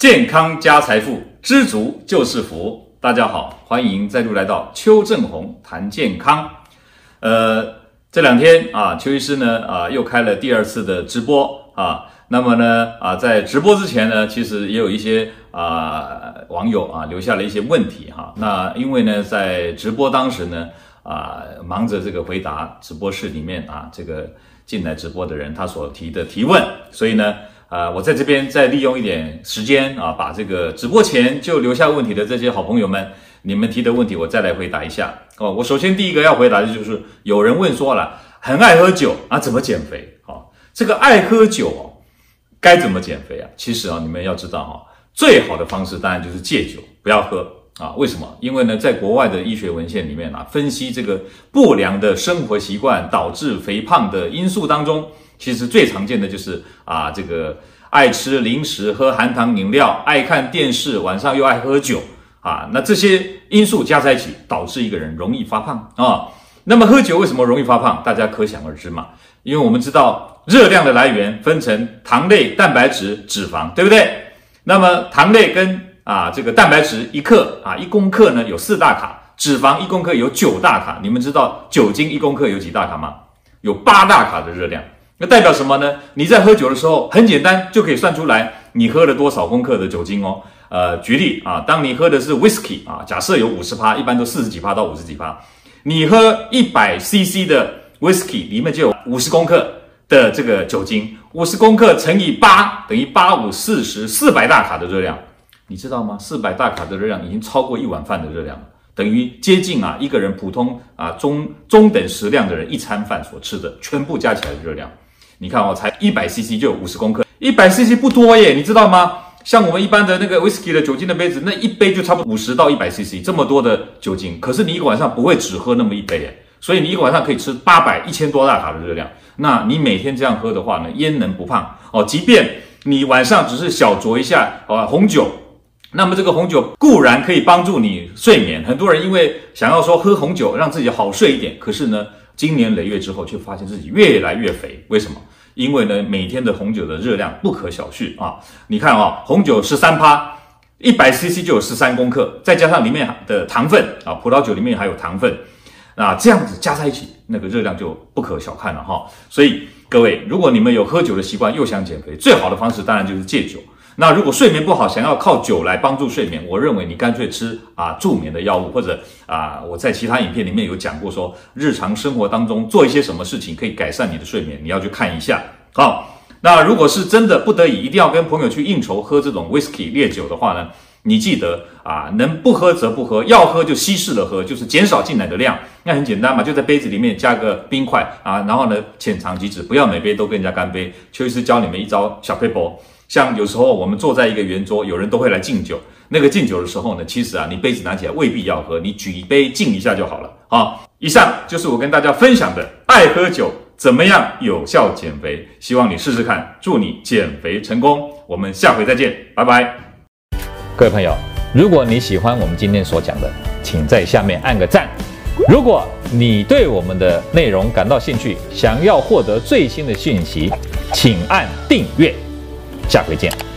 健康加财富，知足就是福。大家好，欢迎再度来到邱正红谈健康。呃，这两天啊，邱医师呢啊又开了第二次的直播啊。那么呢啊，在直播之前呢，其实也有一些啊网友啊留下了一些问题哈。那因为呢，在直播当时呢啊，忙着这个回答直播室里面啊这个进来直播的人他所提的提问，所以呢。啊、我在这边再利用一点时间啊，把这个直播前就留下问题的这些好朋友们，你们提的问题我再来回答一下哦。我首先第一个要回答的就是有人问说了，很爱喝酒啊，怎么减肥？好、哦，这个爱喝酒哦，该怎么减肥啊？其实啊，你们要知道哈、哦，最好的方式当然就是戒酒，不要喝啊。为什么？因为呢，在国外的医学文献里面啊，分析这个不良的生活习惯导致肥胖的因素当中。其实最常见的就是啊，这个爱吃零食、喝含糖饮料、爱看电视，晚上又爱喝酒啊，那这些因素加在一起，导致一个人容易发胖啊。那么喝酒为什么容易发胖？大家可想而知嘛。因为我们知道热量的来源分成糖类、蛋白质、脂肪，对不对？那么糖类跟啊这个蛋白质一克啊一公克呢有四大卡，脂肪一公克有九大卡。你们知道酒精一公克有几大卡吗？有八大卡的热量。那代表什么呢？你在喝酒的时候，很简单就可以算出来你喝了多少公克的酒精哦。呃，举例啊，当你喝的是 whisky 啊，假设有五十趴，一般都四十几趴到五十几趴，你喝一百 CC 的 whisky 里面就有五十公克的这个酒精，五十公克乘以八等于八五四十四百大卡的热量，你知道吗？四百大卡的热量已经超过一碗饭的热量了。等于接近啊一个人普通啊中中等食量的人一餐饭所吃的全部加起来的热量。你看哦，才一百 CC 就有五十公克，一百 CC 不多耶，你知道吗？像我们一般的那个 whisky 的酒精的杯子，那一杯就差不多五十到一百 CC，这么多的酒精，可是你一个晚上不会只喝那么一杯耶，所以你一个晚上可以吃八百一千多大卡的热量。那你每天这样喝的话呢，焉能不胖哦？即便你晚上只是小酌一下啊红酒，那么这个红酒固然可以帮助你睡眠，很多人因为想要说喝红酒让自己好睡一点，可是呢，经年累月之后却发现自己越来越肥，为什么？因为呢，每天的红酒的热量不可小觑啊！你看啊，红酒十三趴，一百 CC 就有十三公克，再加上里面的糖分啊，葡萄酒里面还有糖分，那，这样子加在一起，那个热量就不可小看了哈。所以各位，如果你们有喝酒的习惯，又想减肥，最好的方式当然就是戒酒。那如果睡眠不好，想要靠酒来帮助睡眠，我认为你干脆吃啊助眠的药物，或者啊我在其他影片里面有讲过说，日常生活当中做一些什么事情可以改善你的睡眠，你要去看一下。好，那如果是真的不得已一定要跟朋友去应酬喝这种 whisky 烈酒的话呢，你记得啊能不喝则不喝，要喝就稀释了喝，就是减少进来的量。那很简单嘛，就在杯子里面加个冰块啊，然后呢浅尝即止，不要每杯都跟人家干杯。邱医师教你们一招小撇步。像有时候我们坐在一个圆桌，有人都会来敬酒。那个敬酒的时候呢，其实啊，你杯子拿起来未必要喝，你举杯敬一下就好了。好，以上就是我跟大家分享的爱喝酒怎么样有效减肥，希望你试试看，祝你减肥成功。我们下回再见，拜拜。各位朋友，如果你喜欢我们今天所讲的，请在下面按个赞。如果你对我们的内容感到兴趣，想要获得最新的讯息，请按订阅。下回见。